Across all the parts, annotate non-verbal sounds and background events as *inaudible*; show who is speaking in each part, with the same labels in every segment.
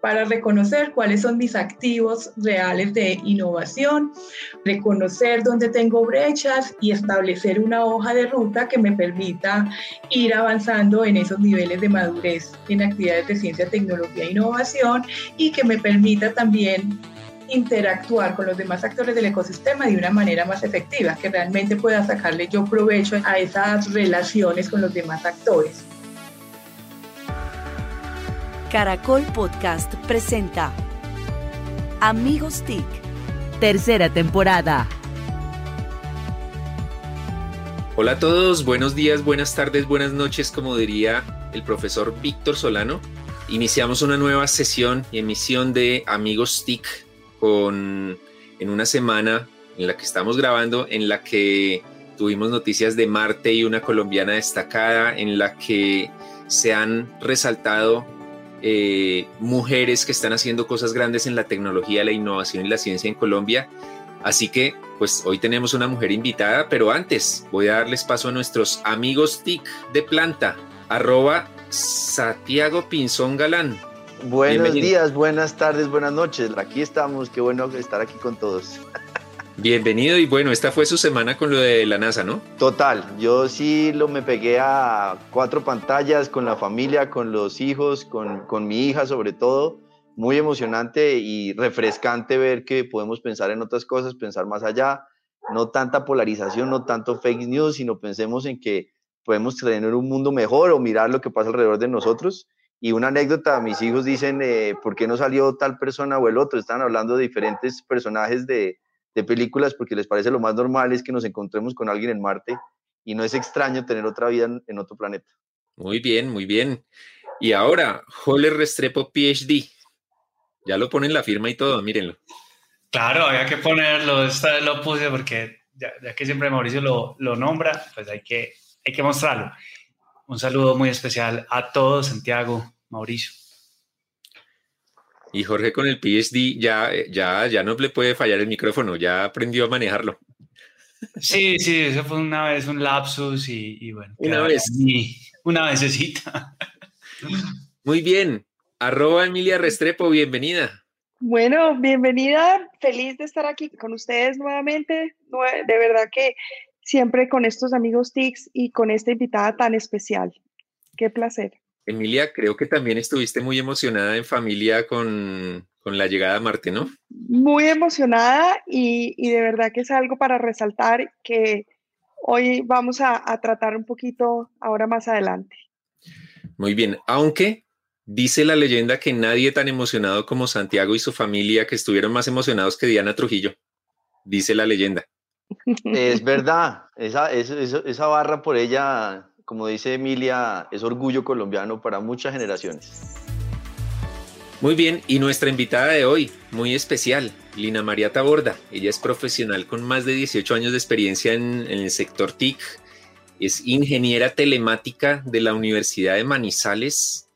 Speaker 1: para reconocer cuáles son mis activos reales de innovación, reconocer dónde tengo brechas y establecer una hoja de ruta que me permita ir avanzando en esos niveles de madurez en actividades de ciencia, tecnología e innovación y que me permita también interactuar con los demás actores del ecosistema de una manera más efectiva, que realmente pueda sacarle yo provecho a esas relaciones con los demás actores.
Speaker 2: Caracol Podcast presenta Amigos TIC, tercera temporada.
Speaker 3: Hola a todos, buenos días, buenas tardes, buenas noches, como diría el profesor Víctor Solano. Iniciamos una nueva sesión y emisión de Amigos TIC con, en una semana en la que estamos grabando, en la que tuvimos noticias de Marte y una colombiana destacada, en la que se han resaltado eh, mujeres que están haciendo cosas grandes en la tecnología, la innovación y la ciencia en Colombia. Así que, pues hoy tenemos una mujer invitada, pero antes voy a darles paso a nuestros amigos TIC de planta, arroba Santiago Pinzón Galán.
Speaker 4: Buenos días, buenas tardes, buenas noches. Aquí estamos, qué bueno estar aquí con todos.
Speaker 3: Bienvenido y bueno, esta fue su semana con lo de la NASA, ¿no?
Speaker 4: Total, yo sí lo me pegué a cuatro pantallas con la familia, con los hijos, con, con mi hija sobre todo. Muy emocionante y refrescante ver que podemos pensar en otras cosas, pensar más allá, no tanta polarización, no tanto fake news, sino pensemos en que podemos tener un mundo mejor o mirar lo que pasa alrededor de nosotros. Y una anécdota, mis hijos dicen, eh, ¿por qué no salió tal persona o el otro? Están hablando de diferentes personajes de, de películas porque les parece lo más normal es que nos encontremos con alguien en Marte y no es extraño tener otra vida en, otro planeta.
Speaker 3: Muy bien, muy bien. Y ahora, Joler Restrepo PhD. Ya lo ponen la firma y todo, mírenlo.
Speaker 5: Claro, había que ponerlo, esta vez lo puse porque ya, que siempre Mauricio lo, lo, nombra, pues hay que, hay que mostrarlo. Un saludo muy especial a todos, Santiago, Mauricio.
Speaker 3: Y Jorge con el PSD ya, ya, ya no le puede fallar el micrófono, ya aprendió a manejarlo.
Speaker 5: Sí, sí, eso fue una vez un lapsus y, bueno.
Speaker 3: Una vez.
Speaker 5: una vecesita.
Speaker 3: Muy bien. Arroba Emilia Restrepo, bienvenida.
Speaker 1: Bueno, bienvenida. Feliz de estar aquí con ustedes nuevamente. De verdad que siempre con estos amigos TICS y con esta invitada tan especial. Qué placer.
Speaker 3: Emilia, creo que también estuviste muy emocionada en familia con, la llegada a Marte, ¿no?
Speaker 1: Muy emocionada y, de verdad que es algo para resaltar que hoy vamos a, tratar un poquito ahora más adelante.
Speaker 3: Muy bien, aunque dice la leyenda que nadie tan emocionado como Santiago y su familia, que estuvieron más emocionados que Diana Trujillo, dice la leyenda.
Speaker 4: Es *laughs* verdad, esa, esa barra por ella como dice Emilia, es orgullo colombiano para muchas generaciones.
Speaker 3: Muy bien, y nuestra invitada de hoy, muy especial, Lina María Taborda. Ella es profesional con más de 18 años de experiencia en, el sector TIC. Es ingeniera telemática de la Universidad de Manizales,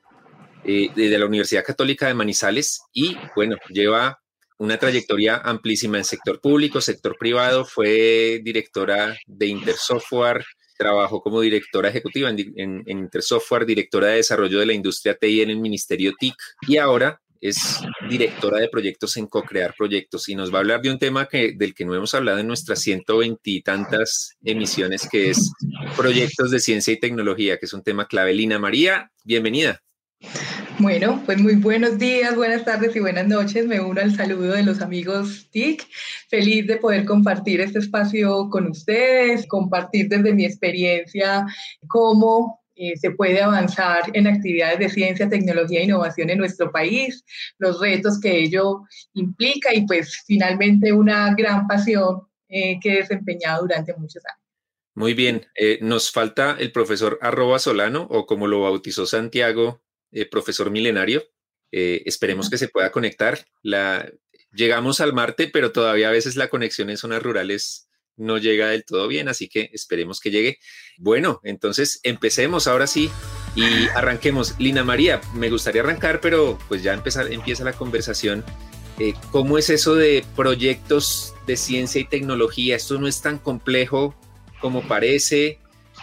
Speaker 3: eh, de la Universidad Católica de Manizales, y bueno, lleva una trayectoria amplísima en sector público, sector privado. Fue directora de Intersoftware, Trabajó como directora ejecutiva en, Intersoftware, directora de desarrollo de la industria TI en el Ministerio TIC y ahora es directora de proyectos en co-crear proyectos y nos va a hablar de un tema que, del que no hemos hablado en nuestras 120 y tantas emisiones, que es proyectos de ciencia y tecnología, que es un tema clave. Lina María, bienvenida.
Speaker 1: Bueno, pues muy buenos días, buenas tardes y buenas noches. Me uno al saludo de los amigos TIC. Feliz de poder compartir este espacio con ustedes, compartir desde mi experiencia cómo eh, se puede avanzar en actividades de ciencia, tecnología e innovación en nuestro país, los retos que ello implica y pues finalmente una gran pasión eh, que he desempeñado durante muchos años.
Speaker 3: Muy bien, eh, nos falta el profesor arroba Solano o como lo bautizó Santiago, eh, profesor milenario. Eh, esperemos que se pueda conectar. La, llegamos al Marte, pero todavía a veces la conexión en zonas rurales no llega del todo bien, así que esperemos que llegue. Bueno, entonces empecemos ahora sí y arranquemos. Lina María, me gustaría arrancar, pero pues ya empezar, empieza la conversación. Eh, ¿Cómo es eso de proyectos de ciencia y tecnología? Esto no es tan complejo como parece.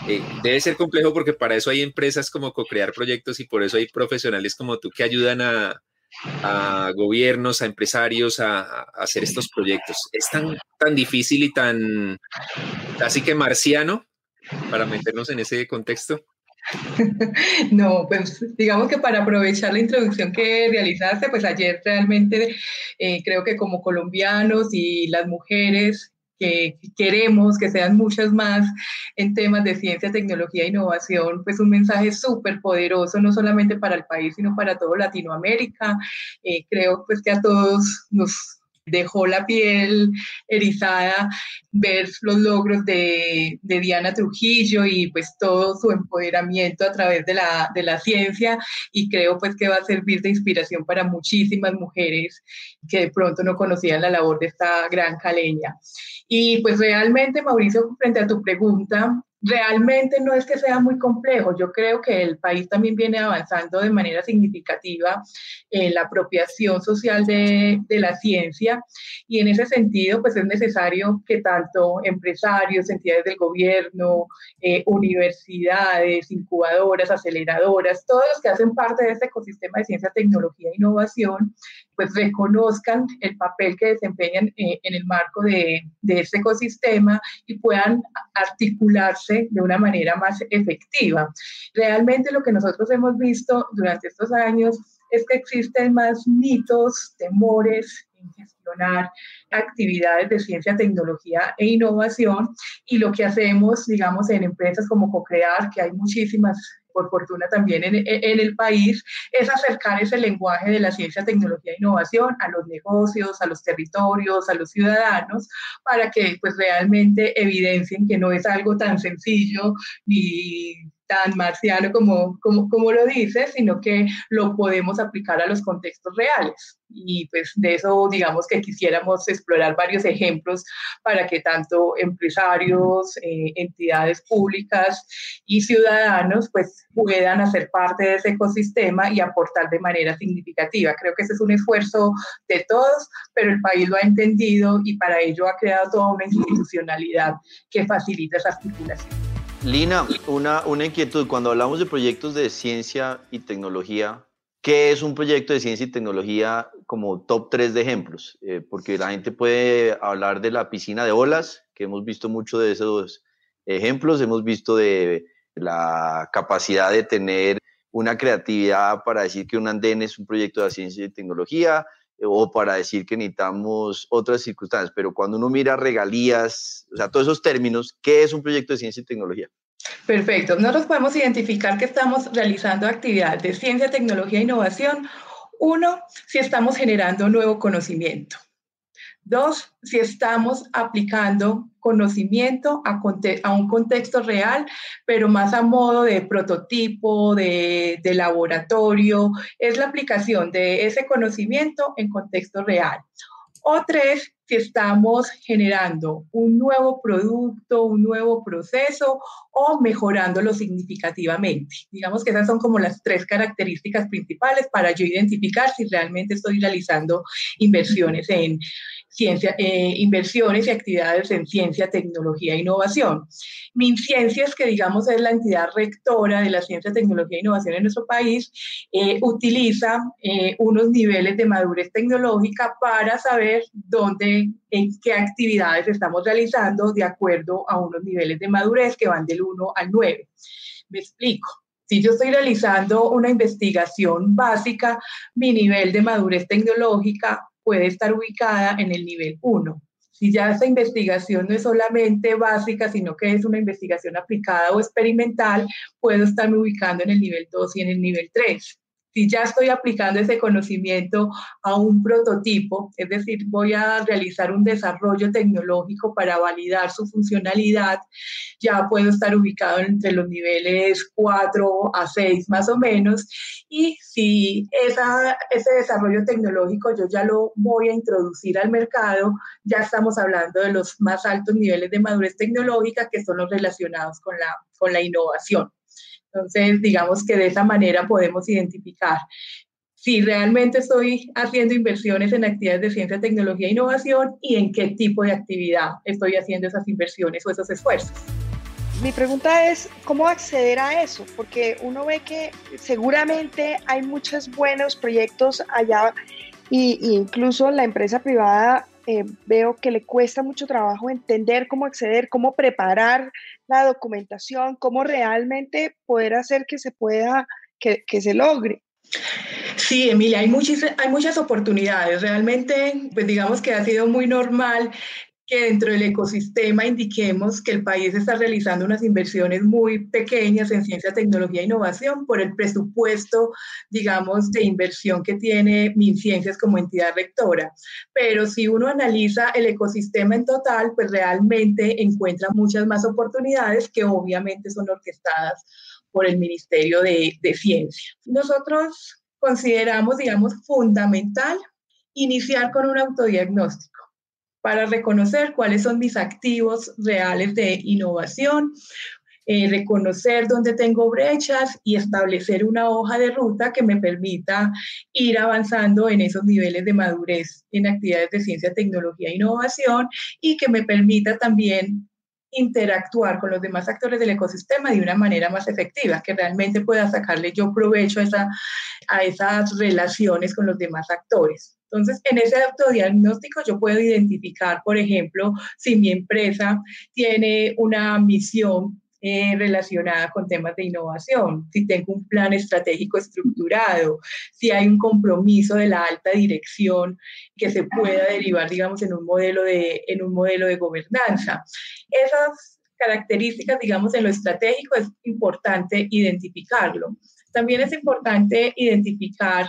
Speaker 3: Eh, debe ser complejo porque para eso hay empresas como co-crear proyectos y por eso hay profesionales como tú que ayudan a, gobiernos, a empresarios a, hacer estos proyectos. Es tan, tan difícil y tan casi que marciano para meternos en ese contexto. *laughs*
Speaker 1: No, pues digamos que para aprovechar la introducción que realizaste, pues ayer realmente eh, creo que como colombianos y las mujeres que queremos que sean muchas más en temas de ciencia, tecnología e innovación, pues un mensaje súper poderoso, no solamente para el país, sino para todo Latinoamérica. Eh, creo pues que a todos nos dejó la piel erizada ver los logros de, Diana Trujillo y pues todo su empoderamiento a través de la, de la ciencia y creo pues que va a servir de inspiración para muchísimas mujeres que de pronto no conocían la labor de esta gran caleña. Y pues realmente, Mauricio, frente a tu pregunta, realmente no es que sea muy complejo. Yo creo que el país también viene avanzando de manera significativa en la apropiación social de, la ciencia y en ese sentido pues es necesario que tanto empresarios, entidades del gobierno, eh, universidades, incubadoras, aceleradoras, todos los que hacen parte de este ecosistema de ciencia, tecnología e innovación, pues reconozcan el papel que desempeñan eh, en el marco de, de este ecosistema y puedan articularse de una manera más efectiva. Realmente lo que nosotros hemos visto durante estos años es que existen más mitos, temores en gestionar actividades de ciencia, tecnología e innovación y lo que hacemos, digamos, en empresas como CoCrear, que hay muchísimas por fortuna también en, el país, es acercar ese lenguaje de la ciencia, tecnología e innovación a los negocios, a los territorios, a los ciudadanos, para que pues realmente evidencien que no es algo tan sencillo ni tan marciano como, como, como lo dice, sino que lo podemos aplicar a los contextos reales. Y pues de eso, digamos que quisiéramos explorar varios ejemplos para que tanto empresarios, eh, entidades públicas y ciudadanos pues puedan hacer parte de ese ecosistema y aportar de manera significativa. Creo que ese es un esfuerzo de todos, pero el país lo ha entendido y para ello ha creado toda una institucionalidad que facilita esa articulación.
Speaker 4: Lina, una, una inquietud. Cuando hablamos de proyectos de ciencia y tecnología, ¿qué es un proyecto de ciencia y tecnología como top 3 de ejemplos? Eh, porque la gente puede hablar de la piscina de olas, que hemos visto mucho de esos ejemplos, hemos visto de la capacidad de tener una creatividad para decir que un andén es un proyecto de ciencia y tecnología, o para decir que necesitamos otras circunstancias, pero cuando uno mira regalías, o sea, todos esos términos, ¿qué es un proyecto de ciencia y tecnología?
Speaker 1: Perfecto. Nosotros podemos identificar que estamos realizando actividades de ciencia, tecnología e innovación. Uno, si estamos generando nuevo conocimiento. Dos, si estamos aplicando conocimiento a, un contexto real, pero más a modo de prototipo, de, laboratorio, es la aplicación de ese conocimiento en contexto real. O tres, si estamos generando un nuevo producto, un nuevo proceso o mejorándolo significativamente. Digamos que esas son como las tres características principales para yo identificar si realmente estoy realizando inversiones en ciencia, eh, inversiones y actividades en ciencia, tecnología e innovación. MinCiencias, que digamos es la entidad rectora de la ciencia, tecnología e innovación en nuestro país, eh, utiliza eh, unos niveles de madurez tecnológica para saber dónde, en qué actividades estamos realizando de acuerdo a unos niveles de madurez que van del 1 al 9. Me explico. Si yo estoy realizando una investigación básica, mi nivel de madurez tecnológica puede estar ubicada en el nivel 1. Si ya esa investigación no es solamente básica, sino que es una investigación aplicada o experimental, puedo estarme ubicando en el nivel 2 y en el nivel 3 si ya estoy aplicando ese conocimiento a un prototipo, es decir, voy a realizar un desarrollo tecnológico para validar su funcionalidad, ya puedo estar ubicado entre los niveles 4 a 6 más o menos. Y si ese desarrollo tecnológico yo ya lo voy a introducir al mercado, ya estamos hablando de los más altos niveles de madurez tecnológica que son los relacionados con la, con la innovación. Entonces, digamos que de esa manera podemos identificar si realmente estoy haciendo inversiones en actividades de ciencia, tecnología e innovación y en qué tipo de actividad estoy haciendo esas inversiones o esos esfuerzos.
Speaker 6: mi pregunta es, ¿cómo acceder a eso? Porque uno ve que seguramente hay muchos buenos proyectos allá e incluso la empresa privada eh, veo que le cuesta mucho trabajo entender cómo acceder, cómo preparar la documentación, cómo realmente poder hacer que se pueda, que, que se logre.
Speaker 1: Sí, Emilia, hay, muchis, hay muchas oportunidades. Realmente, pues digamos que ha sido muy normal que dentro del ecosistema indiquemos que el país está realizando unas inversiones muy pequeñas en ciencia, tecnología e innovación por el presupuesto, digamos, de inversión que tiene MinCiencias como entidad rectora. Pero si uno analiza el ecosistema en total, pues realmente encuentra muchas más oportunidades que obviamente son orquestadas por el Ministerio de, de Ciencia. Nosotros consideramos, digamos, fundamental iniciar con un autodiagnóstico para reconocer cuáles son mis activos reales de innovación, eh, reconocer dónde tengo brechas y establecer una hoja de ruta que me permita ir avanzando en esos niveles de madurez en actividades de ciencia, tecnología e innovación y que me permita también interactuar con los demás actores del ecosistema de una manera más efectiva, que realmente pueda sacarle yo provecho a, esa, a esas relaciones con los demás actores. Entonces, en ese autodiagnóstico yo puedo identificar, por ejemplo, si mi empresa tiene una misión eh, relacionada con temas de innovación, si tengo un plan estratégico estructurado, si hay un compromiso de la alta dirección que se pueda derivar, digamos, en un modelo de, en un modelo de gobernanza. Esas características, digamos, en lo estratégico es importante identificarlo. También es importante identificar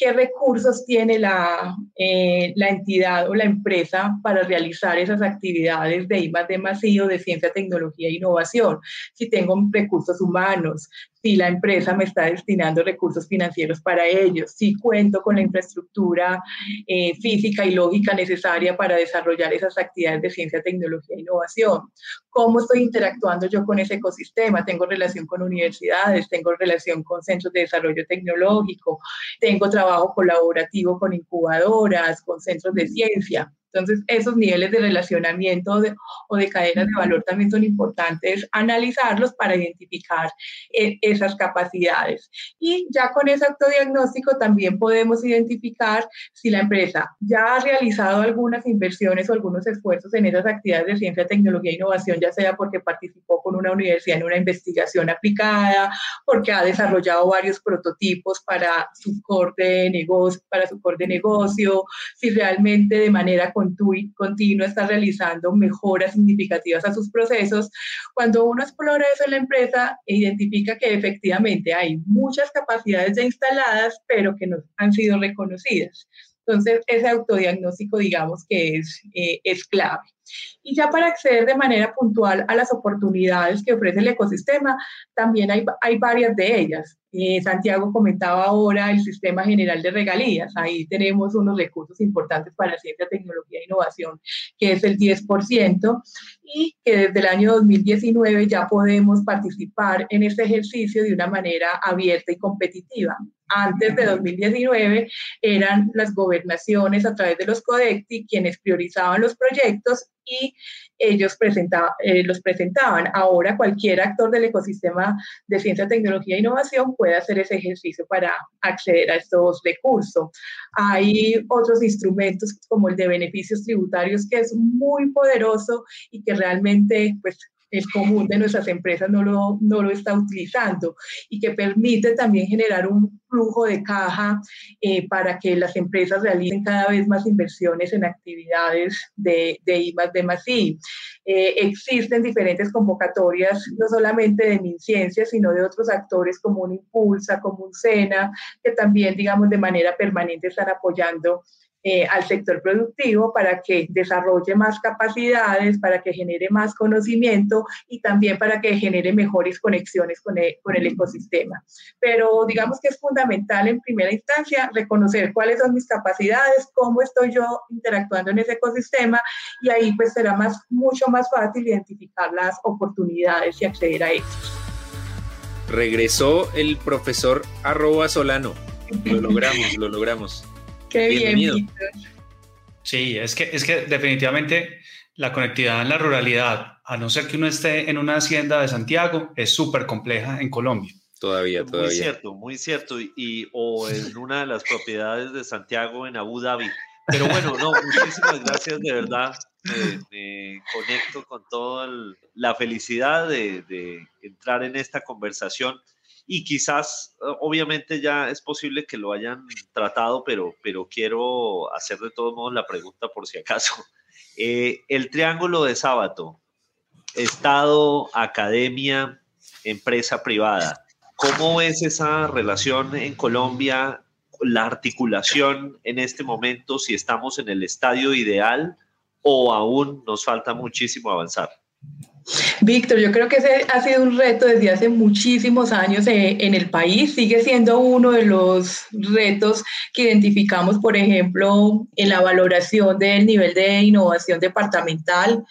Speaker 1: qué recursos tiene la, eh, la entidad o la empresa para realizar esas actividades de I de masivo, de ciencia, tecnología e innovación. Si tengo recursos humanos, si la empresa me está destinando recursos financieros para ellos, si cuento con la infraestructura eh, física y lógica necesaria para desarrollar esas actividades de ciencia, tecnología e innovación, cómo estoy interactuando yo con ese ecosistema, tengo relación con universidades, tengo relación con centros de desarrollo tecnológico, tengo trabajo colaborativo con incubadoras, con centros de ciencia. Entonces, esos niveles de relacionamiento o de cadenas de valor también son importantes analizarlos para identificar eh, esas capacidades. Y ya con ese autodiagnóstico también podemos identificar si la empresa ya ha realizado algunas inversiones o algunos esfuerzos en esas actividades de ciencia, tecnología e innovación, ya sea porque participó con una universidad en una investigación aplicada, porque ha desarrollado varios prototipos para su core de negocio, para su core de negocio, si realmente de manera continua está realizando mejoras significativas a sus procesos. Cuando uno explora eso en la empresa identifica que efectivamente hay muchas capacidades ya instaladas, pero que no han sido reconocidas. Entonces, ese autodiagnóstico, digamos que es, eh, es clave. Y ya para acceder de manera puntual a las oportunidades que ofrece el ecosistema, también hay, hay varias de ellas. Eh, Santiago comentaba ahora el sistema general de regalías. Ahí tenemos unos recursos importantes para ciencia, tecnología e innovación, que es el 10%, y que desde el año 2019 ya podemos participar en este ejercicio de una manera abierta y competitiva. Antes de 2019 eran las gobernaciones a través de los CODECTI quienes priorizaban los proyectos y ellos eh, los presentaban. Ahora cualquier actor del ecosistema de ciencia, tecnología e innovación puede hacer ese ejercicio para acceder a estos recursos. Hay otros instrumentos como el de beneficios tributarios que es muy poderoso y que realmente pues el común de nuestras empresas no lo, no lo está utilizando y que permite también generar un flujo de caja eh, para que las empresas realicen cada vez más inversiones en actividades de, de I más I. Eh, existen diferentes convocatorias, no solamente de MinCiencia, sino de otros actores como un Impulsa, como un SENA, que también, digamos, de manera permanente están apoyando eh, al sector productivo para que desarrolle más capacidades, para que genere más conocimiento y también para que genere mejores conexiones con el, con el ecosistema. Pero digamos que es fundamental en primera instancia reconocer cuáles son mis capacidades, cómo estoy yo interactuando en ese ecosistema y ahí pues será más, mucho más fácil identificar las oportunidades y acceder a ellos.
Speaker 3: Regresó el profesor arroba Solano. Lo logramos, lo logramos.
Speaker 1: Qué bien.
Speaker 5: Sí, es que, es que definitivamente la conectividad en la ruralidad, a no ser que uno esté en una hacienda de Santiago, es súper compleja en Colombia.
Speaker 3: Todavía, todavía.
Speaker 7: Muy cierto, muy cierto. Y, o en *laughs* una de las propiedades de Santiago en Abu Dhabi. Pero bueno, no, muchísimas gracias de verdad. Me, conecto con toda la felicidad de, de, entrar en esta conversación y quizás, obviamente ya es posible que lo hayan tratado, pero, pero quiero hacer de todos modos la pregunta por si acaso. *laughs* Eh, el triángulo de sábado, Estado, academia, empresa privada. ¿Cómo es esa relación en Colombia, la articulación en este momento, si estamos en el estadio ideal o aún nos falta muchísimo avanzar?
Speaker 1: Víctor, yo creo que ese ha sido un reto desde hace muchísimos años eh, en el país. Sigue siendo uno de los retos que identificamos, por ejemplo, en la valoración del nivel de innovación departamental.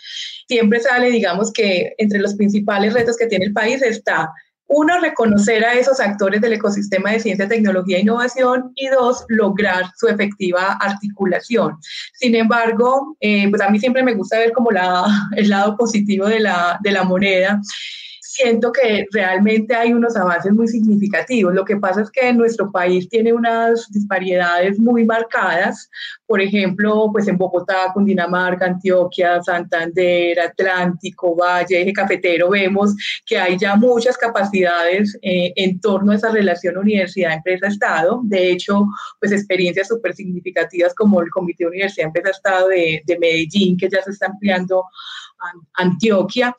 Speaker 1: Siempre sale, digamos, que entre los principales retos que tiene el país está uno, reconocer a esos actores del ecosistema de ciencia, tecnología e innovación y dos, lograr su efectiva articulación. Sin embargo, eh, pues a mí siempre me gusta ver como la, el lado positivo de la, de la moneda siento que realmente hay unos avances muy significativos. Lo que pasa es que nuestro país tiene unas disparidades muy marcadas. Por ejemplo, pues en Bogotá, Cundinamarca, Antioquia, Santander, Atlántico, Valle, Eje Cafetero, vemos que hay ya muchas capacidades eh, en torno a esa relación universidad-empresa-estado. De hecho, pues experiencias súper significativas como el Comité Universidad-Empresa-Estado de, de Medellín, que ya se está ampliando a Antioquia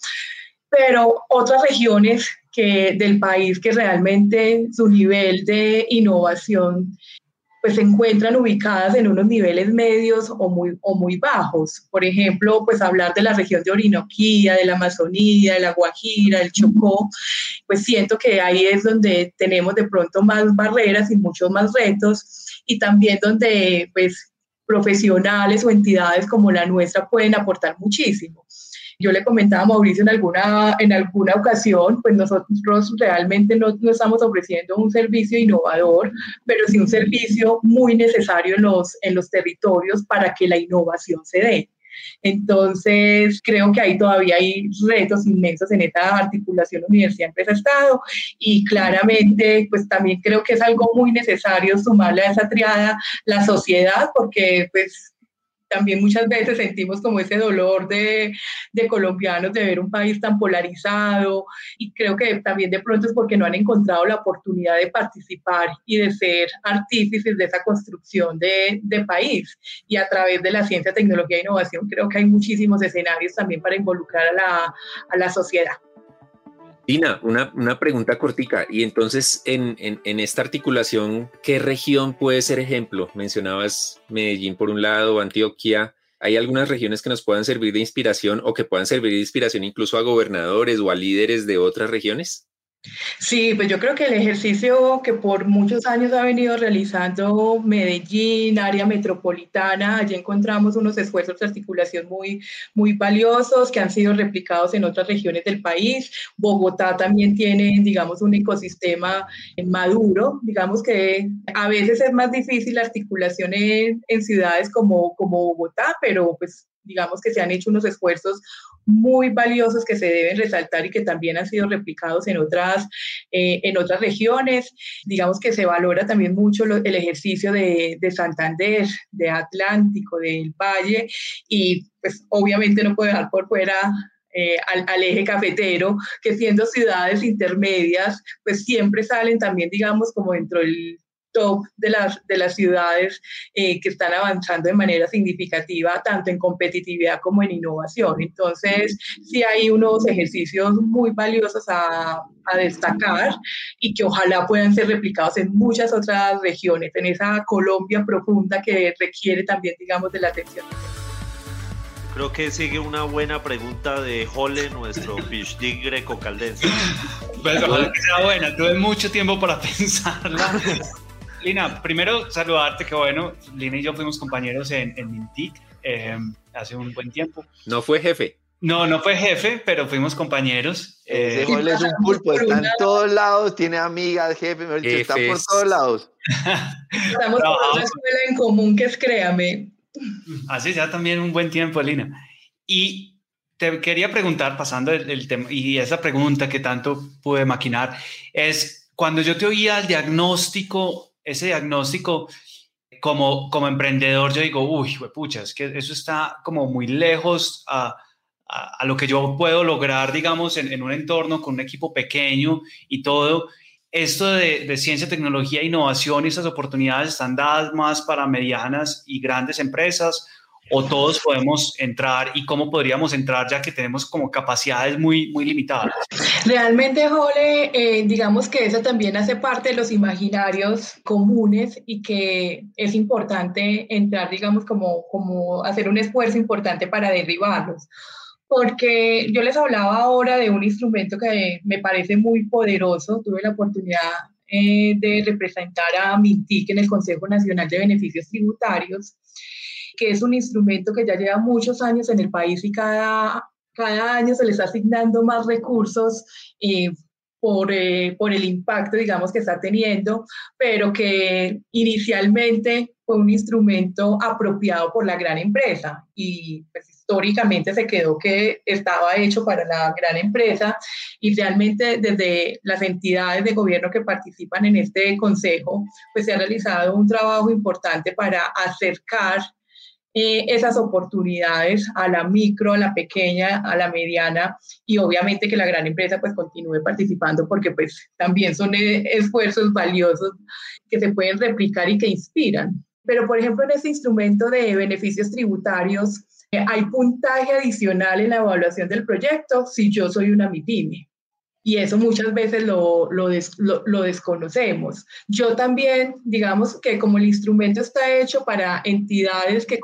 Speaker 1: pero otras regiones que, del país que realmente su nivel de innovación pues se encuentran ubicadas en unos niveles medios o muy, o muy bajos. Por ejemplo, pues hablar de la región de Orinoquía, de la Amazonía, de la Guajira, del Chocó, pues siento que ahí es donde tenemos de pronto más barreras y muchos más retos y también donde pues profesionales o entidades como la nuestra pueden aportar muchísimo. Yo le comentaba a Mauricio en alguna, en alguna ocasión, pues nosotros realmente no, no estamos ofreciendo un servicio innovador, pero sí un servicio muy necesario en los, en los territorios para que la innovación se dé. Entonces, creo que ahí todavía hay retos inmensos en esta articulación universidad-empresa-estado y claramente, pues también creo que es algo muy necesario sumarle a esa triada la sociedad, porque pues también muchas veces sentimos como ese dolor de, de, colombianos de ver un país tan polarizado y creo que también de pronto es porque no han encontrado la oportunidad de participar y de ser artífices de esa construcción de, de país. Y a través de la ciencia, tecnología e innovación creo que hay muchísimos escenarios también para involucrar a la, a la sociedad.
Speaker 3: Dina, una, una, pregunta cortica. Y entonces, en, en, en, esta articulación, ¿qué región puede ser ejemplo? Mencionabas Medellín por un lado, Antioquia. ¿Hay algunas regiones que nos puedan servir de inspiración o que puedan servir de inspiración incluso a gobernadores o a líderes de otras regiones?
Speaker 1: Sí, pues yo creo que el ejercicio que por muchos años ha venido realizando Medellín, área metropolitana, allí encontramos unos esfuerzos de articulación muy, muy valiosos que han sido replicados en otras regiones del país. Bogotá también tiene, digamos, un ecosistema maduro, digamos que a veces es más difícil la articulación en, en ciudades como, como Bogotá, pero pues digamos que se han hecho unos esfuerzos muy valiosos que se deben resaltar y que también han sido replicados en otras, eh, en otras regiones. Digamos que se valora también mucho el ejercicio de, de, Santander, de Atlántico, del Valle y pues obviamente no puedo dejar por fuera eh, al, al, eje cafetero, que siendo ciudades intermedias, pues siempre salen también, digamos, como dentro del top de las, de las ciudades eh, que están avanzando de manera significativa, tanto en competitividad como en innovación. Entonces, sí hay unos ejercicios muy valiosos a, a destacar y que ojalá puedan ser replicados en muchas otras regiones, en esa Colombia profunda que requiere también, digamos, de la atención.
Speaker 7: Creo que sigue una buena pregunta de Jole, nuestro PhD greco-caldense. *laughs*
Speaker 5: Pues ojalá que sea buena, tuve mucho tiempo para *laughs* pensarla. Lina, primero saludarte, que bueno, Lina y yo fuimos compañeros en, en Mintic eh, hace un buen tiempo.
Speaker 3: No fue jefe.
Speaker 5: No, no fue jefe, pero fuimos compañeros.
Speaker 4: Eh, él es un pulpo, está en todos lados, tiene amigas, jefe, está por todos lados. *laughs*
Speaker 1: Estamos por una escuela en común que es Créame.
Speaker 5: Así ya también un buen tiempo, Lina. Y te quería preguntar, pasando el, tema, y esa pregunta que tanto pude maquinar, es cuando yo te oía el diagnóstico, ese diagnóstico, como, como emprendedor, yo digo, uy, pucha, es que eso está como muy lejos a, a, lo que yo puedo lograr, digamos, en, en, un entorno con un equipo pequeño y todo. Esto de, de ciencia, tecnología, innovación y esas oportunidades están dadas más para medianas y grandes empresas o todos podemos entrar y cómo podríamos entrar ya que tenemos como capacidades muy, muy limitadas?
Speaker 1: Realmente, Jole, eh, digamos que eso también hace parte de los imaginarios comunes y que es importante entrar, digamos, como, como hacer un esfuerzo importante para derribarlos. Porque yo les hablaba ahora de un instrumento que me parece muy poderoso. Tuve la oportunidad eh, de representar a Mintic en el Consejo Nacional de Beneficios Tributarios que es un instrumento que ya lleva muchos años en el país y cada, cada año se le está asignando más recursos eh, por, eh, por el impacto, digamos, que está teniendo, pero que inicialmente fue un instrumento apropiado por la gran empresa. Y pues, históricamente se quedó que estaba hecho para la gran empresa. Y realmente desde las entidades de gobierno que participan en este consejo, pues se ha realizado un trabajo importante para acercar eh, esas oportunidades a la micro, a la pequeña, a la mediana y obviamente que la gran empresa pues continúe participando porque pues también son eh, esfuerzos valiosos que se pueden replicar y que inspiran. Pero por ejemplo en este instrumento de beneficios tributarios eh, hay puntaje adicional en la evaluación del proyecto si yo soy una MIPYME y eso muchas veces lo, lo, lo, desconocemos. Yo también, digamos que como el instrumento está hecho para entidades que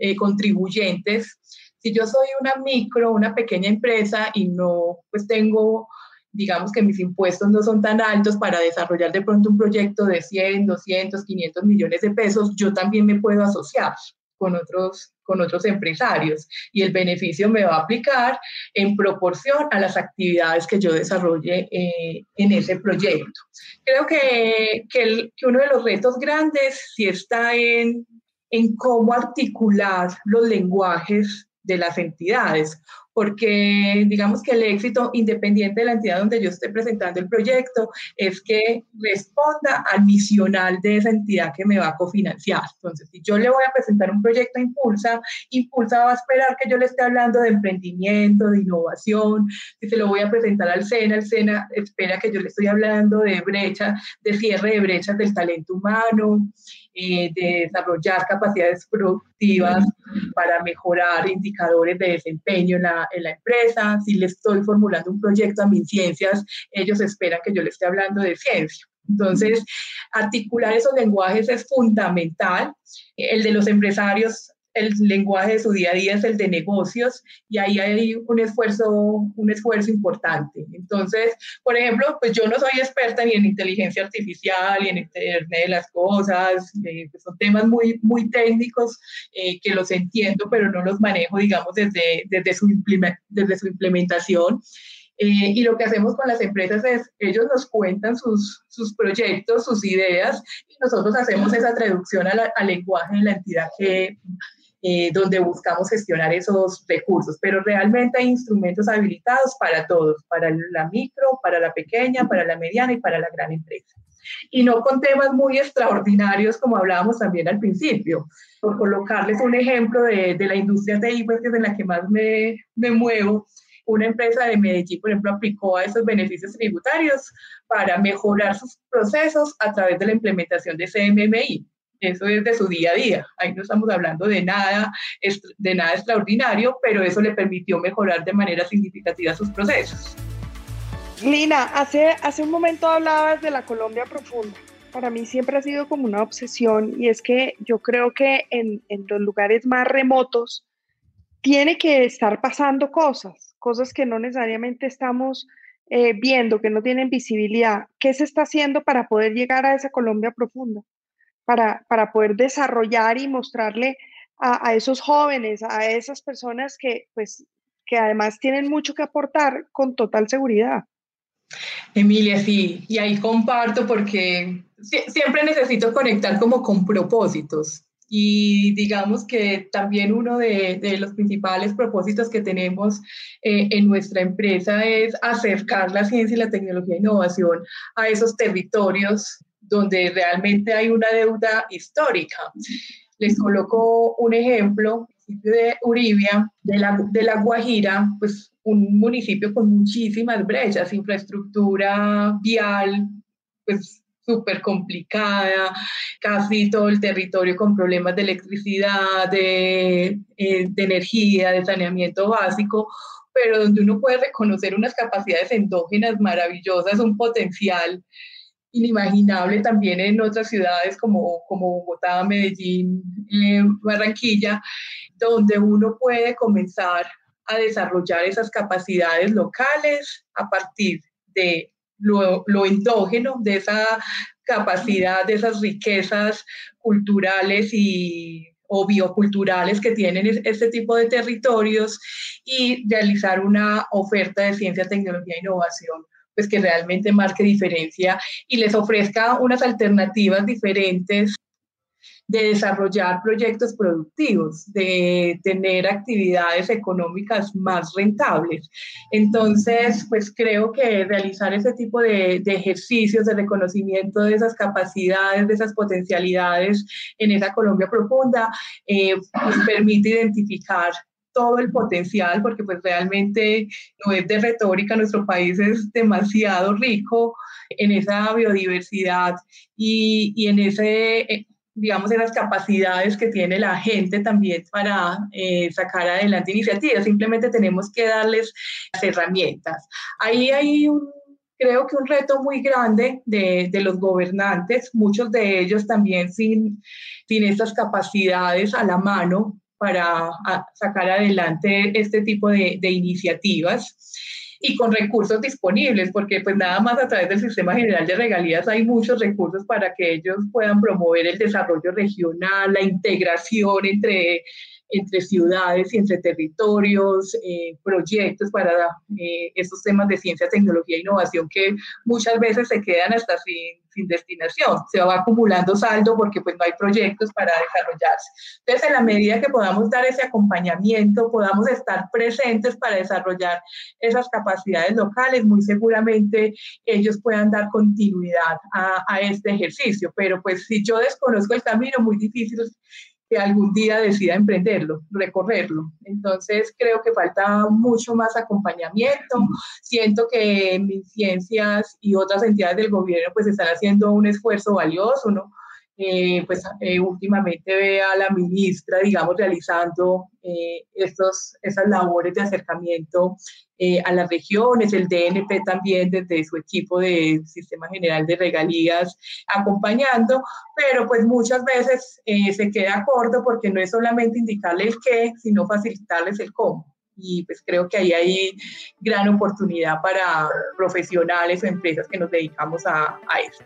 Speaker 1: eh, contribuyentes, si yo soy una micro, una pequeña empresa y no, pues tengo, digamos que mis impuestos no son tan altos para desarrollar de pronto un proyecto de 100, 200, 500 millones de pesos, yo también me puedo asociar con otros, con otros empresarios y el beneficio me va a aplicar en proporción a las actividades que yo desarrolle eh, en ese proyecto. Creo que, que, uno de los retos grandes sí está en, en cómo articular los lenguajes de las entidades porque digamos que el éxito independiente de la entidad donde yo esté presentando el proyecto es que responda al misional de esa entidad que me va a cofinanciar. Entonces, si yo le voy a presentar un proyecto a Impulsa, Impulsa va a esperar que yo le esté hablando de emprendimiento, de innovación. Si se lo voy a presentar al SENA, el SENA espera que yo le estoy hablando de brecha, de cierre de brechas del talento humano, eh, de desarrollar capacidades productivas para mejorar indicadores de desempeño en la, en la empresa. Si le estoy formulando un proyecto a mis ciencias, ellos esperan que yo le esté hablando de ciencia. Entonces, articular esos lenguajes es fundamental. El de los empresarios el lenguaje de su día a día es el de negocios y ahí hay un esfuerzo, un esfuerzo importante. Entonces, por ejemplo, pues yo no soy experta ni en inteligencia artificial ni en Internet de las cosas, eh, son temas muy, muy técnicos eh, que los entiendo, pero no los manejo, digamos, desde, desde, su, desde su implementación. Eh, y lo que hacemos con las empresas es, ellos nos cuentan sus, sus proyectos, sus ideas, y nosotros hacemos esa traducción al lenguaje de la entidad que, eh, donde buscamos gestionar esos recursos, pero realmente hay instrumentos habilitados para todos, para la micro, para la pequeña, para la mediana y para la gran empresa. Y no con temas muy extraordinarios como hablábamos también al principio. Por colocarles un ejemplo de, de la industria TI, pues, que es en la que más me, me muevo, una empresa de Medellín, por ejemplo, aplicó a esos beneficios tributarios para mejorar sus procesos a través de la implementación de CMMI. Eso es de su día a día. Ahí no estamos hablando de nada, de nada extraordinario, pero eso le permitió mejorar de manera significativa sus procesos.
Speaker 6: Lina, hace, hace un momento hablabas de la Colombia profunda. Para mí siempre ha sido como una obsesión y es que yo creo que en, en los lugares más remotos tiene que estar pasando cosas, cosas que no necesariamente estamos eh, viendo, que no tienen visibilidad. ¿Qué se está haciendo para poder llegar a esa Colombia profunda? Para, poder desarrollar y mostrarle a, esos jóvenes, a esas personas que, pues, que además tienen mucho que aportar con total seguridad.
Speaker 1: Emilia, sí, y ahí comparto porque siempre necesito conectar como con propósitos. Y digamos que también uno de, los principales propósitos que tenemos eh, en nuestra empresa es acercar la ciencia y la tecnología e innovación a esos territorios donde realmente hay una deuda histórica. Les coloco un ejemplo, de Uribia, de la, de la Guajira, pues un municipio con muchísimas brechas, infraestructura vial, pues súper complicada, casi todo el territorio con problemas de electricidad, de, eh, de, energía, de saneamiento básico, pero donde uno puede reconocer unas capacidades endógenas maravillosas, un potencial inimaginable también en otras ciudades como, como Bogotá, Medellín, eh, Barranquilla, donde uno puede comenzar a desarrollar esas capacidades locales a partir de lo, endógeno, de esa capacidad, de esas riquezas culturales y o bioculturales que tienen este tipo de territorios y realizar una oferta de ciencia, tecnología e innovación pues que realmente marque diferencia y les ofrezca unas alternativas diferentes de desarrollar proyectos productivos, de tener actividades económicas más rentables. Entonces, pues creo que realizar ese tipo de, ejercicios de reconocimiento de esas capacidades, de esas potencialidades en esa Colombia profunda, eh, pues permite identificar todo el potencial, porque pues realmente no es de retórica, nuestro país es demasiado rico en esa biodiversidad y, y en ese digamos, esas capacidades que tiene la gente también para eh, sacar adelante iniciativas. Simplemente tenemos que darles las herramientas. Ahí hay un, creo que un reto muy grande de, de los gobernantes, muchos de ellos también sin, sin estas capacidades a la mano para sacar adelante este tipo de, iniciativas y con recursos disponibles, porque pues nada más a través del Sistema General de Regalías hay muchos recursos para que ellos puedan promover el desarrollo regional, la integración entre entre ciudades y entre territorios, eh, proyectos para eh, estos temas de ciencia, tecnología e innovación que muchas veces se quedan hasta sin, sin, destinación. Se va acumulando saldo porque pues no hay proyectos para desarrollarse. Entonces, en la medida que podamos dar ese acompañamiento, podamos estar presentes para desarrollar esas capacidades locales, muy seguramente ellos puedan dar continuidad a, a este ejercicio. Pero pues si yo desconozco el camino, muy difícil que algún día decida emprenderlo, recorrerlo. Entonces creo que falta mucho más acompañamiento. Siento que mis ciencias y otras entidades del gobierno pues están haciendo un esfuerzo valioso, ¿no? Eh, pues eh, últimamente ve a la ministra, digamos, realizando eh, estos, esas labores de acercamiento a las regiones, el DNP también desde su equipo de Sistema General de Regalías acompañando, pero pues muchas veces se queda corto porque no es solamente indicarle el qué, sino facilitarles el cómo y pues creo que ahí hay gran oportunidad para profesionales o empresas que nos dedicamos a, a esto.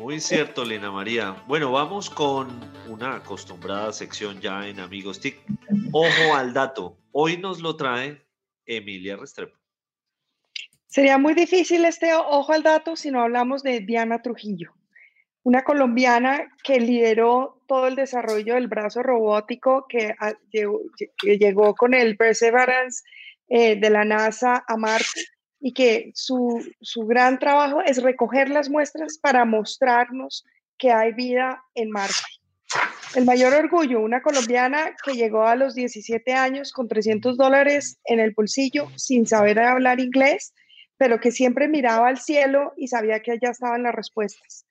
Speaker 7: Muy cierto, Lina María. Bueno, vamos con una acostumbrada sección ya en Amigos TIC. Ojo al dato. Hoy nos lo trae Emilia Restrepo.
Speaker 6: Sería muy difícil este ojo al dato si no hablamos de Diana Trujillo, una colombiana que lideró todo el desarrollo del brazo robótico que, ah, llegó, con el Perseverance eh, de la NASA a Marte y que su, gran trabajo es recoger las muestras para mostrarnos que hay vida en Marte. El mayor orgullo, una colombiana que llegó a los 17 años con 300 dólares en el bolsillo sin saber hablar inglés, pero que siempre miraba al cielo y sabía que allá estaban las respuestas.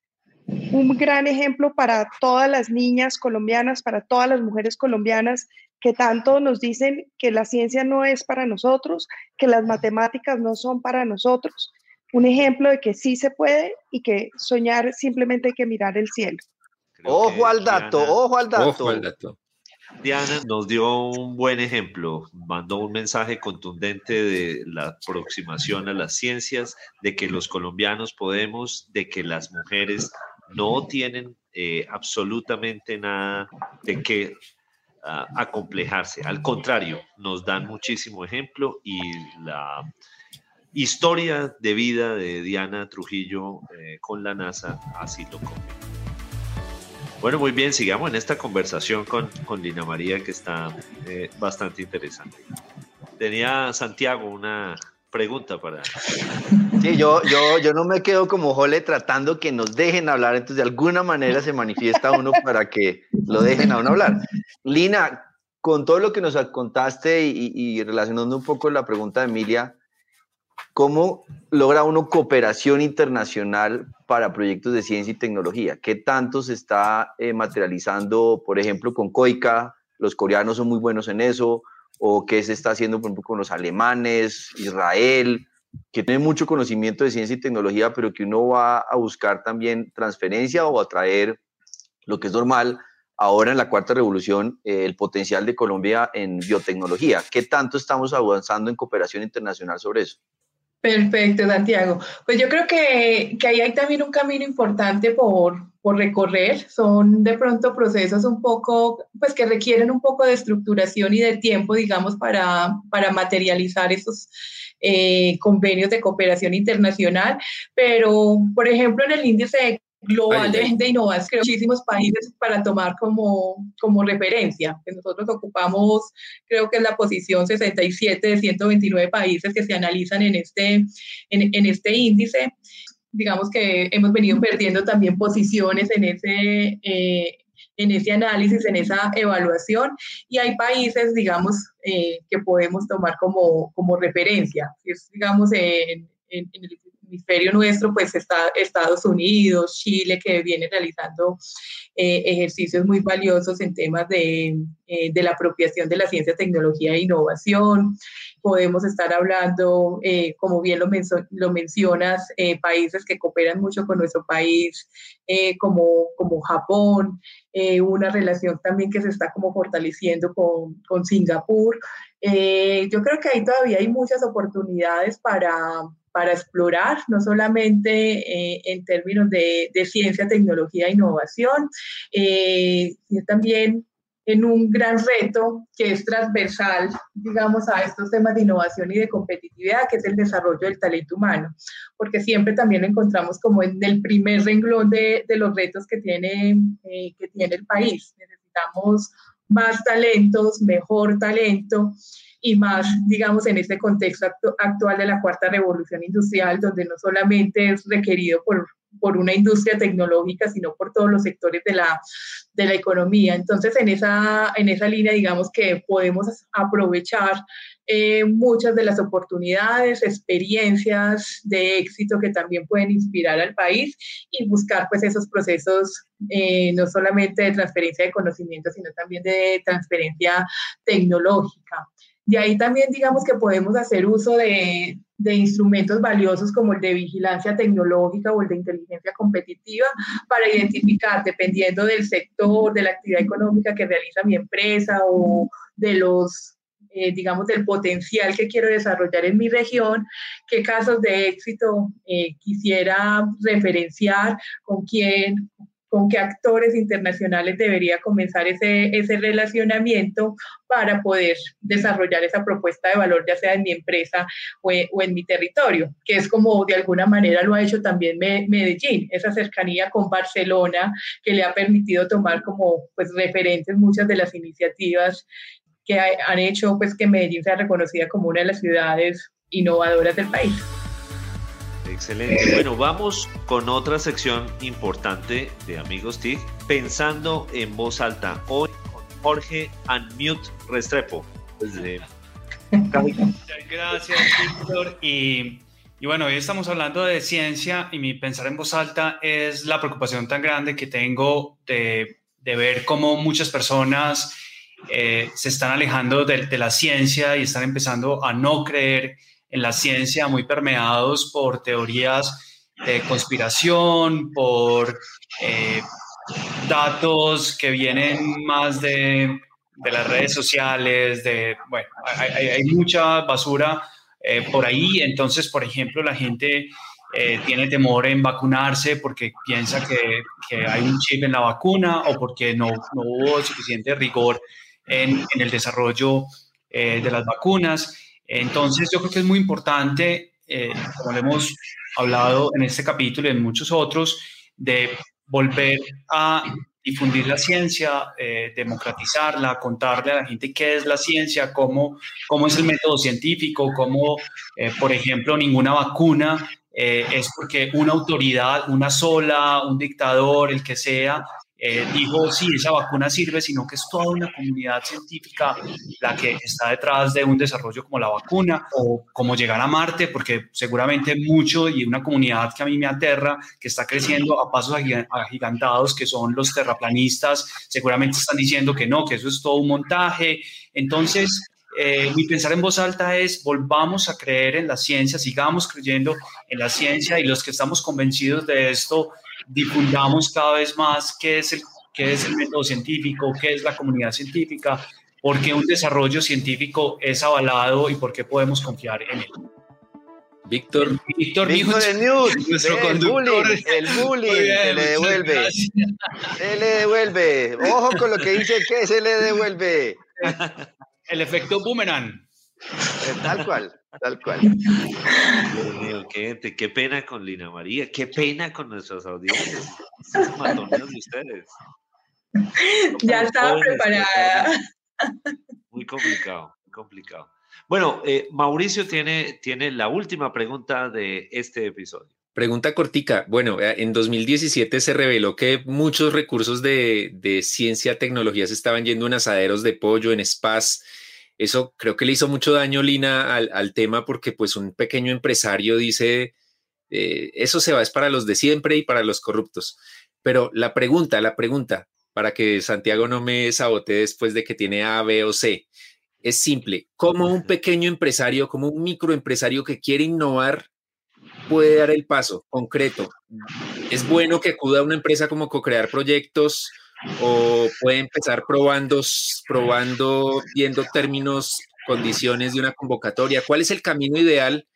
Speaker 6: Un gran ejemplo para todas las niñas colombianas, para todas las mujeres colombianas que tanto nos dicen que la ciencia no es para nosotros, que las matemáticas no son para nosotros. Un ejemplo de que sí se puede y que soñar simplemente hay que mirar el cielo.
Speaker 4: ojo al dato, ojo al dato. Ojo al dato.
Speaker 7: Diana nos dio un buen ejemplo, mandó un mensaje contundente de la aproximación a las ciencias, de que los colombianos podemos, de que las mujeres no tienen eh, absolutamente nada de que acomplejarse. Al contrario, nos dan muchísimo ejemplo y la historia de vida de Diana Trujillo eh, con la NASA así lo come. Bueno, muy bien, sigamos en esta conversación con, con Lina María que está eh, bastante interesante. Tenía Santiago una pregunta para... *laughs*
Speaker 4: Sí, yo, yo, yo no me quedo como Jole tratando que nos dejen hablar, entonces de alguna manera se manifiesta uno para que lo dejen a uno hablar. Lina, con todo lo que nos contaste y, y relacionando un poco la pregunta de Emilia, ¿cómo logra uno cooperación internacional para proyectos de ciencia y tecnología? ¿Qué tanto se está eh, materializando, por ejemplo, con COICA? Los coreanos son muy buenos en eso. ¿O qué se está haciendo, por ejemplo, con los alemanes, Israel, que tiene mucho conocimiento de ciencia y tecnología, pero que uno va a buscar también transferencia o atraer lo que es normal ahora en la cuarta revolución, eh, el potencial de Colombia en biotecnología. ¿Qué tanto estamos avanzando en cooperación internacional sobre eso?
Speaker 1: Perfecto, Santiago. Pues yo creo que, que ahí hay también un camino importante por, por, recorrer. Son de pronto procesos un poco, pues que requieren un poco de estructuración y de tiempo, digamos, para, para materializar esos eh, convenios de cooperación internacional. Pero, por ejemplo, en el índice de global de, de innovación, muchísimos países para tomar como, como referencia. Que nosotros ocupamos, creo que es la posición 67 de 129 países que se analizan en este, en, en este índice. Digamos que hemos venido perdiendo también posiciones en ese, eh, en ese análisis, en esa evaluación, y hay países, digamos, eh, que podemos tomar como, como referencia. Es, digamos, en, en, en el hemisferio nuestro, pues está Estados Unidos, Chile, que viene realizando eh, ejercicios muy valiosos en temas de, eh, de, la apropiación de la ciencia, tecnología e innovación. Podemos estar hablando, eh, como bien lo, lo mencionas, países que cooperan mucho con nuestro país, como, como Japón, una relación también que se está como fortaleciendo con, con Singapur. yo creo que ahí todavía hay muchas oportunidades para, para explorar, no solamente eh, en términos de, ciencia, tecnología e innovación, eh, sino también en un gran reto que es transversal, digamos, a estos temas de innovación y de competitividad, que es el desarrollo del talento humano, porque siempre también lo encontramos como en el primer renglón de, los retos que tiene, eh, que tiene el país. Necesitamos más talentos, mejor talento, y más, digamos, en este contexto actual de la cuarta revolución industrial, donde no solamente es requerido por, por una industria tecnológica, sino por todos los sectores de la, de la economía. Entonces, en esa, en esa línea, digamos que podemos aprovechar eh, muchas de las oportunidades, experiencias de éxito que también pueden inspirar al país y buscar pues esos procesos eh, no solamente de transferencia de conocimiento, sino también de transferencia tecnológica. De ahí también digamos que podemos hacer uso de, de, instrumentos valiosos como el de vigilancia tecnológica o el de inteligencia competitiva para identificar, dependiendo del sector, de la actividad económica que realiza mi empresa o de los eh, digamos, del potencial que quiero desarrollar en mi región, qué casos de éxito eh, quisiera referenciar, con quién, con qué actores internacionales debería comenzar ese, ese relacionamiento para poder desarrollar esa propuesta de valor, ya sea en mi empresa o, o, en mi territorio, que es como de alguna manera lo ha hecho también Medellín, esa cercanía con Barcelona que le ha permitido tomar como pues referentes muchas de las iniciativas que han hecho pues que Medellín sea reconocida como una de las ciudades innovadoras del país.
Speaker 7: Excelente. Bueno, vamos con otra sección importante de Amigos TIC, pensando en voz alta. Hoy con Jorge Unmute Restrepo.
Speaker 5: Gracias, Víctor. Y, y, bueno, hoy estamos hablando de ciencia y mi pensar en voz alta es la preocupación tan grande que tengo de, de ver cómo muchas personas eh, se están alejando de, de la ciencia y están empezando a no creer en la ciencia muy permeados por teorías de conspiración, por eh, datos que vienen más de, de, las redes sociales, de, bueno, hay, mucha basura eh, por ahí, entonces, por ejemplo, la gente eh, tiene temor en vacunarse porque piensa que, que, hay un chip en la vacuna o porque no, no hubo suficiente rigor en, en el desarrollo de las vacunas. Entonces, yo creo que es muy importante, eh, como hemos hablado en este capítulo y en muchos otros, de volver a difundir la ciencia, eh, democratizarla, contarle a la gente qué es la ciencia, cómo, cómo es el método científico, cómo, eh, por ejemplo, ninguna vacuna es porque una autoridad, una sola, un dictador, el que sea, eh, dijo, sí, esa vacuna sirve, sino que es toda una comunidad científica la que está detrás de un desarrollo como la vacuna o como llegar a Marte, porque seguramente mucho y una comunidad que a mí me aterra, que está creciendo a pasos agigantados, que son los terraplanistas, seguramente están diciendo que no, que eso es todo un montaje. Entonces, eh, mi pensar en voz alta es volvamos a creer en la ciencia, sigamos creyendo en la ciencia y los que estamos convencidos de esto, difundamos cada vez más qué es el, qué es el método científico, qué es la comunidad científica, por qué un desarrollo científico es avalado y por qué podemos confiar en él.
Speaker 3: Víctor.
Speaker 4: Víctor, Víctor de News, *laughs* nuestro conductor. Bullying, el bullying se le devuelve. Se le devuelve. Ojo con lo que dice que se le devuelve.
Speaker 5: El efecto boomerang.
Speaker 4: Eh, tal cual. Tal cual.
Speaker 7: qué, qué, pena con Lina María, qué pena con nuestros audiencias. Matones de ustedes.
Speaker 1: Ya estaba preparada.
Speaker 7: Muy complicado, muy complicado. Bueno, eh, Mauricio tiene, tiene la última pregunta de este episodio.
Speaker 3: Pregunta cortica. Bueno, en 2017 se reveló que muchos recursos de, de ciencia, tecnología se estaban yendo en asaderos de pollo, en spas eso creo que le hizo mucho daño, Lina, al, tema porque pues un pequeño empresario dice, eh, eso se va es para los de siempre y para los corruptos. Pero la pregunta, la pregunta, para que Santiago no me sabote después de que tiene A, B o C, es simple. ¿Cómo un pequeño empresario, como un microempresario que quiere innovar, puede dar el paso concreto? ¿Es bueno que acuda a una empresa como co-crear proyectos? O puede empezar probando, probando, viendo términos, condiciones de una convocatoria? ¿Cuál es el camino ideal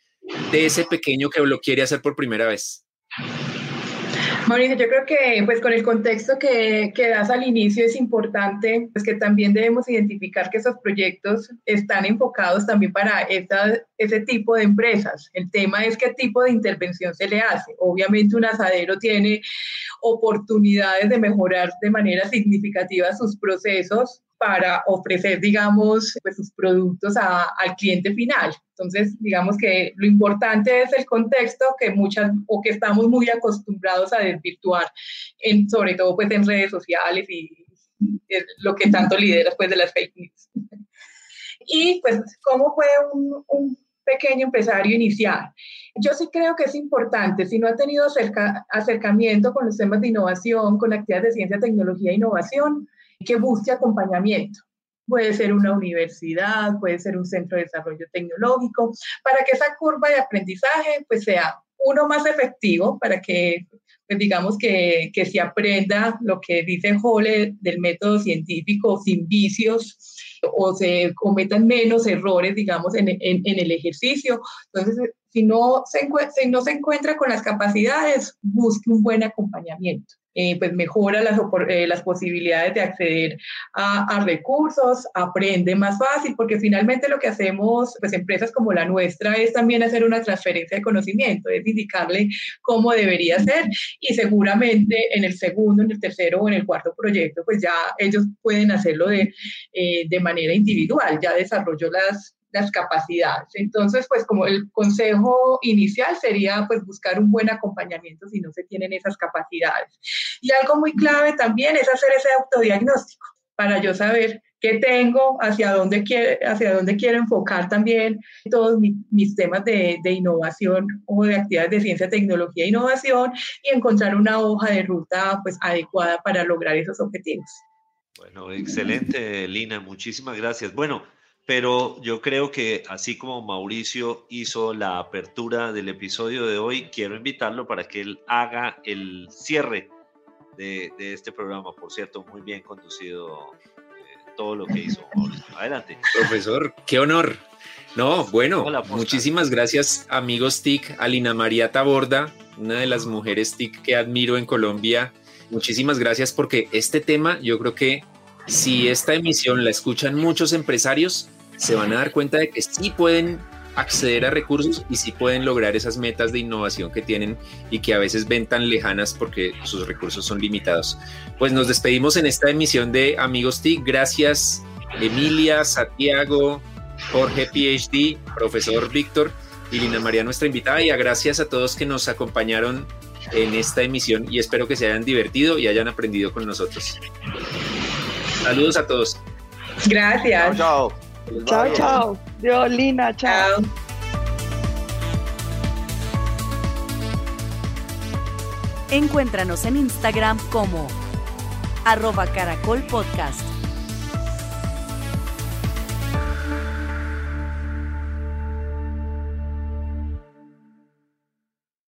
Speaker 3: de ese pequeño que lo quiere hacer por primera vez?
Speaker 1: Mauricio, yo creo que pues con el contexto que, que, das al inicio es importante pues que también debemos identificar que esos proyectos están enfocados también para esta, ese tipo de empresas. El tema es qué tipo de intervención se le hace. Obviamente un asadero tiene oportunidades de mejorar de manera significativa sus procesos para ofrecer, digamos, pues, sus productos al cliente final. Entonces, digamos que lo importante es el contexto que muchas o que estamos muy acostumbrados a desvirtuar, en, sobre todo pues en redes sociales y, lo que tanto lidera pues de las fake news. Y pues, ¿cómo puede un, un pequeño empresario iniciar? Yo sí creo que es importante, si no ha tenido acercamiento con los temas de innovación, con actividades de ciencia, tecnología e innovación, que busque acompañamiento. Puede ser una universidad, puede ser un centro de desarrollo tecnológico, para que esa curva de aprendizaje pues sea uno más efectivo, para que pues digamos que, que se aprenda lo que dice Hole del método científico sin vicios o se cometan menos errores, digamos, en, en, el ejercicio. Entonces, si no, se si no se encuentra con las capacidades, busque un buen acompañamiento. Eh, pues mejora las, eh, las, posibilidades de acceder a, a, recursos, aprende más fácil, porque finalmente lo que hacemos, pues empresas como la nuestra, es también hacer una transferencia de conocimiento, es indicarle cómo debería ser y seguramente en el segundo, en el tercero o en el cuarto proyecto, pues ya ellos pueden hacerlo de, eh, de manera individual, ya desarrolló las, las capacidades. Entonces, pues como el consejo inicial sería pues buscar un buen acompañamiento si no se tienen esas capacidades. Y algo muy clave también es hacer ese autodiagnóstico para yo saber qué tengo, hacia dónde, quiere, hacia dónde quiero enfocar también todos mis, temas de, de, innovación o de actividades de ciencia, tecnología e innovación y encontrar una hoja de ruta pues adecuada para lograr esos objetivos.
Speaker 7: Bueno, excelente, Lina, muchísimas gracias. Bueno, pero yo creo que así como Mauricio hizo la apertura del episodio de hoy, quiero invitarlo para que él haga el cierre de, este programa. Por cierto, muy bien conducido eh, todo lo que hizo Mauricio. Adelante.
Speaker 3: Profesor, qué honor. No, bueno, muchísimas gracias amigos TIC, Alina María Taborda, una de las mujeres TIC que admiro en Colombia. Muchísimas gracias porque este tema yo creo que si esta emisión la escuchan muchos empresarios, se van a dar cuenta de que sí pueden acceder a recursos y si pueden lograr esas metas de innovación que tienen y que a veces ven tan lejanas porque sus recursos son limitados. Pues nos despedimos en esta emisión de Amigos TIC. Gracias Emilia, Santiago, Jorge PhD, profesor Víctor y Lina María, nuestra invitada. Y a gracias a todos que nos acompañaron en esta emisión y espero que se hayan divertido y hayan aprendido con nosotros. Saludos a todos.
Speaker 1: Gracias.
Speaker 4: Chao,
Speaker 6: Chao, chao. Dios, Lina, chao.
Speaker 1: Chao.
Speaker 2: Encuéntranos en Instagram como arroba caracol podcast.